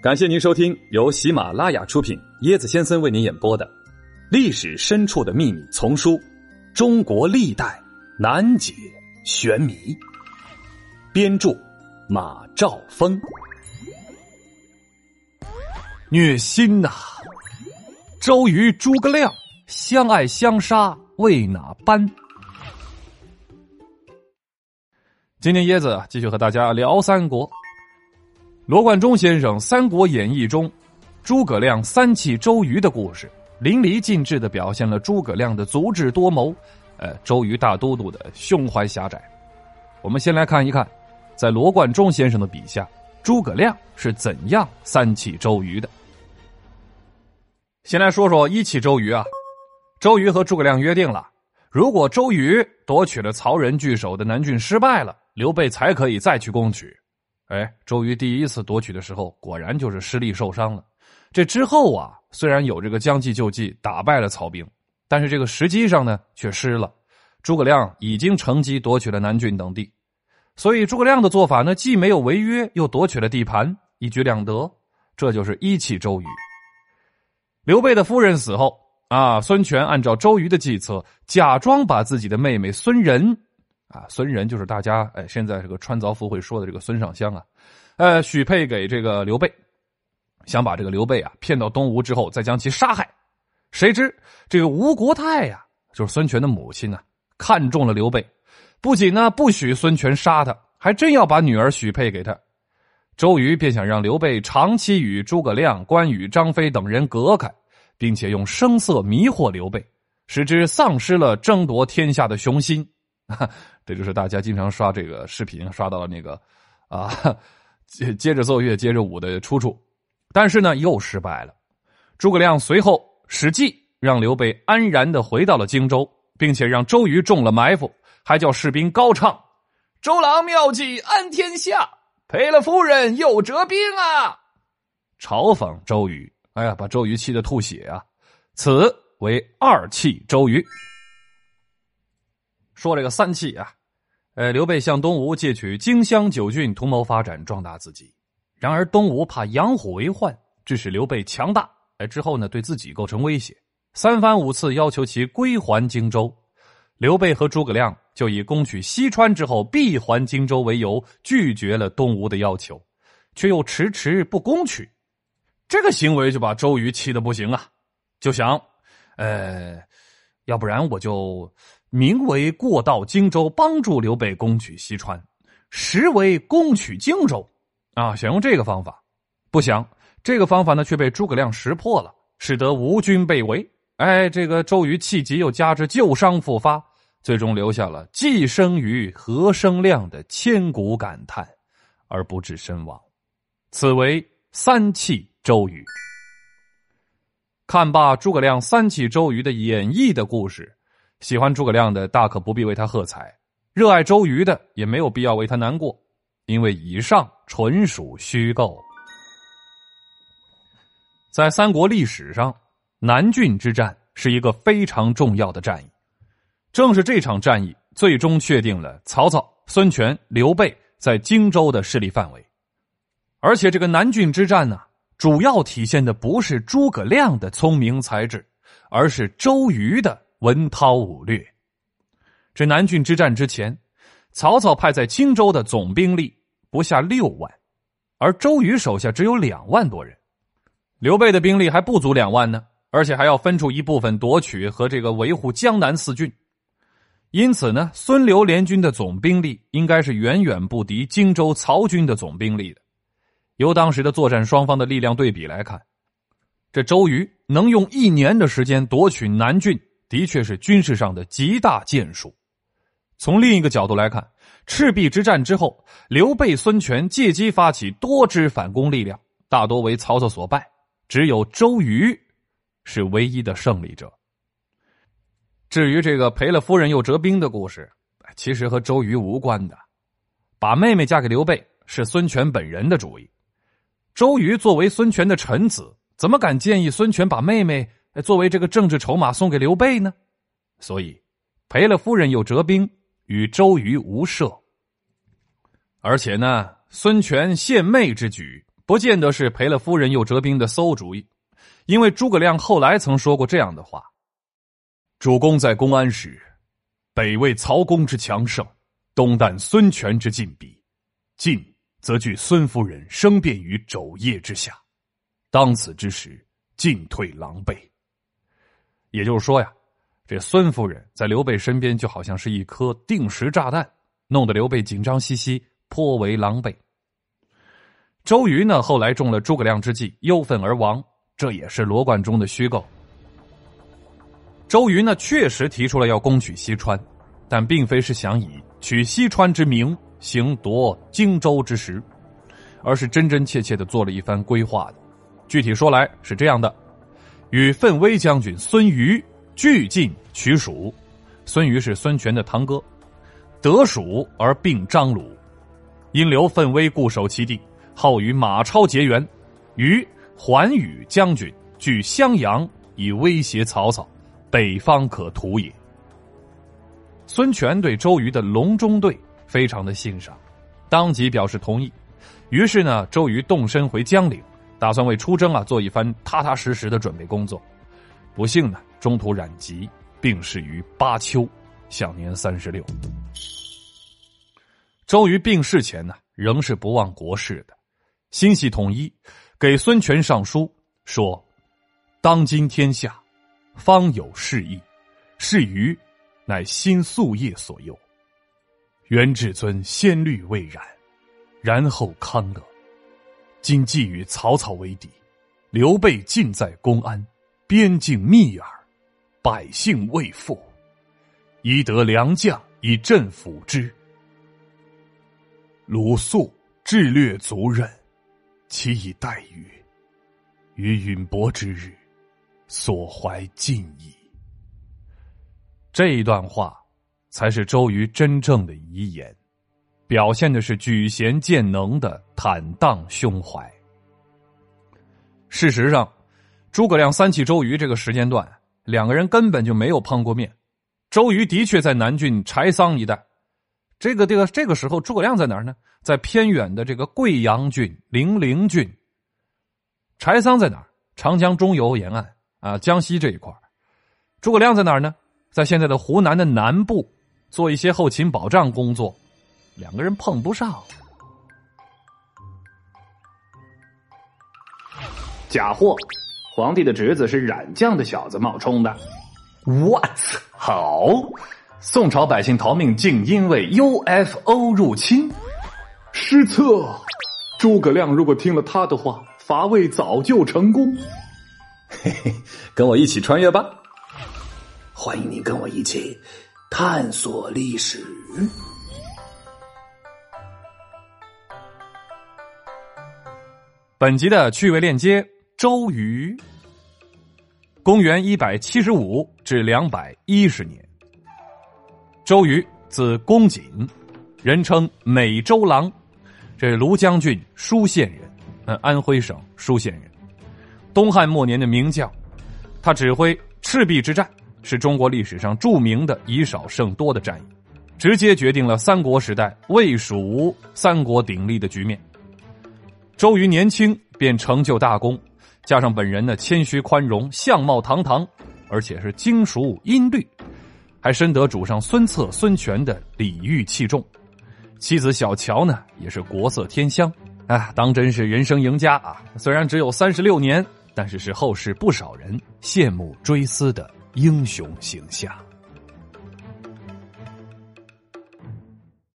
感谢您收听由喜马拉雅出品、椰子先生为您演播的《历史深处的秘密》丛书《中国历代难解玄谜》，编著马兆峰。虐心呐！周瑜、诸葛亮相爱相杀为哪般？今天椰子继续和大家聊三国。罗贯中先生《三国演义》中，诸葛亮三气周瑜的故事，淋漓尽致的表现了诸葛亮的足智多谋，呃，周瑜大都督的胸怀狭窄。我们先来看一看，在罗贯中先生的笔下，诸葛亮是怎样三气周瑜的。先来说说一气周瑜啊，周瑜和诸葛亮约定了，如果周瑜夺取了曹仁据守的南郡失败了，刘备才可以再去攻取。哎，周瑜第一次夺取的时候，果然就是失利受伤了。这之后啊，虽然有这个将计就计，打败了曹兵，但是这个时机上呢，却失了。诸葛亮已经乘机夺取了南郡等地，所以诸葛亮的做法呢，既没有违约，又夺取了地盘，一举两得。这就是一气周瑜。刘备的夫人死后啊，孙权按照周瑜的计策，假装把自己的妹妹孙仁。啊，孙仁就是大家哎，现在这个穿凿附会说的这个孙尚香啊，呃，许配给这个刘备，想把这个刘备啊骗到东吴之后，再将其杀害。谁知这个吴国太呀，就是孙权的母亲呢，看中了刘备，不仅呢不许孙权杀他，还真要把女儿许配给他。周瑜便想让刘备长期与诸葛亮、关羽、张飞等人隔开，并且用声色迷惑刘备，使之丧失了争夺天下的雄心。这就是大家经常刷这个视频刷到的那个，啊，接接着奏乐接着舞的出处，但是呢又失败了。诸葛亮随后使计让刘备安然的回到了荆州，并且让周瑜中了埋伏，还叫士兵高唱：“周郎妙计安天下，赔了夫人又折兵啊！”嘲讽周瑜，哎呀，把周瑜气得吐血啊！此为二气周瑜。说这个三气啊，呃，刘备向东吴借取荆襄九郡，图谋发展壮大自己。然而东吴怕养虎为患，致使刘备强大，哎，之后呢，对自己构成威胁，三番五次要求其归还荆州。刘备和诸葛亮就以攻取西川之后必还荆州为由，拒绝了东吴的要求，却又迟迟不攻取。这个行为就把周瑜气得不行啊，就想，呃，要不然我就。名为过到荆州，帮助刘备攻取西川；实为攻取荆州，啊，想用这个方法，不想这个方法呢，却被诸葛亮识破了，使得吴军被围。哎，这个周瑜气急，又加之旧伤复发，最终留下了“既生瑜，何生亮”的千古感叹，而不治身亡。此为三气周瑜。看罢诸葛亮三气周瑜的演绎的故事。喜欢诸葛亮的大可不必为他喝彩，热爱周瑜的也没有必要为他难过，因为以上纯属虚构。在三国历史上，南郡之战是一个非常重要的战役，正是这场战役最终确定了曹操、孙权、刘备在荆州的势力范围。而且，这个南郡之战呢，主要体现的不是诸葛亮的聪明才智，而是周瑜的。文韬武略，这南郡之战之前，曹操派在荆州的总兵力不下六万，而周瑜手下只有两万多人。刘备的兵力还不足两万呢，而且还要分出一部分夺取和这个维护江南四郡。因此呢，孙刘联军的总兵力应该是远远不敌荆州曹军的总兵力的。由当时的作战双方的力量对比来看，这周瑜能用一年的时间夺取南郡。的确是军事上的极大建树。从另一个角度来看，赤壁之战之后，刘备、孙权借机发起多支反攻力量，大多为曹操所败，只有周瑜是唯一的胜利者。至于这个赔了夫人又折兵的故事，其实和周瑜无关的。把妹妹嫁给刘备是孙权本人的主意。周瑜作为孙权的臣子，怎么敢建议孙权把妹妹？作为这个政治筹码送给刘备呢，所以赔了夫人又折兵，与周瑜无涉。而且呢，孙权献媚之举不见得是赔了夫人又折兵的馊主意，因为诸葛亮后来曾说过这样的话：“主公在公安时，北魏曹公之强盛，东旦孙权之劲敌，进则惧孙夫人生变于肘腋之下，当此之时，进退狼狈。”也就是说呀，这孙夫人在刘备身边就好像是一颗定时炸弹，弄得刘备紧张兮兮，颇为狼狈。周瑜呢，后来中了诸葛亮之计，忧愤而亡，这也是罗贯中的虚构。周瑜呢，确实提出了要攻取西川，但并非是想以取西川之名行夺荆州之时，而是真真切切的做了一番规划的。具体说来是这样的。与奋威将军孙瑜俱进取蜀，孙瑜是孙权的堂哥，得蜀而并张鲁，因留奋威固守其地，好与马超结缘。于桓宇将军据襄阳，以威胁曹操，北方可图也。孙权对周瑜的隆中对非常的欣赏，当即表示同意。于是呢，周瑜动身回江陵。打算为出征啊做一番踏踏实实的准备工作，不幸呢中途染疾，病逝于巴丘，享年三十六。周瑜病逝前呢，仍是不忘国事的，心系统一，给孙权上书说：“当今天下，方有事义，是于乃新宿业所诱。元至尊先虑未然，然后康乐。”今既与曹操为敌，刘备尽在公安，边境密耳，百姓未复，宜得良将以镇抚之。鲁肃智略足任，其以待遇，于允伯之日，所怀尽矣。这一段话，才是周瑜真正的遗言。表现的是举贤荐能的坦荡胸怀。事实上，诸葛亮三气周瑜这个时间段，两个人根本就没有碰过面。周瑜的确在南郡柴桑一带，这个这个这个时候，诸葛亮在哪儿呢？在偏远的这个贵阳郡、零陵郡。柴桑在哪儿？长江中游沿岸啊，江西这一块诸葛亮在哪儿呢？在现在的湖南的南部，做一些后勤保障工作。两个人碰不上。假货！皇帝的侄子是染将的小子冒充的。What？好，宋朝百姓逃命竟因为 UFO 入侵。失策！诸葛亮如果听了他的话，伐魏早就成功。嘿嘿，跟我一起穿越吧！欢迎你跟我一起探索历史。本集的趣味链接：周瑜。公元一百七十五至两百一十年，周瑜字公瑾，人称美周郎，这庐江郡舒县人，呃，安徽省舒县人。东汉末年的名将，他指挥赤壁之战，是中国历史上著名的以少胜多的战役，直接决定了三国时代魏蜀吴三国鼎立的局面。周瑜年轻便成就大功，加上本人呢谦虚宽容、相貌堂堂，而且是精熟音律，还深得主上孙策、孙权的礼遇器重。妻子小乔呢也是国色天香，啊，当真是人生赢家啊！虽然只有三十六年，但是是后世不少人羡慕追思的英雄形象。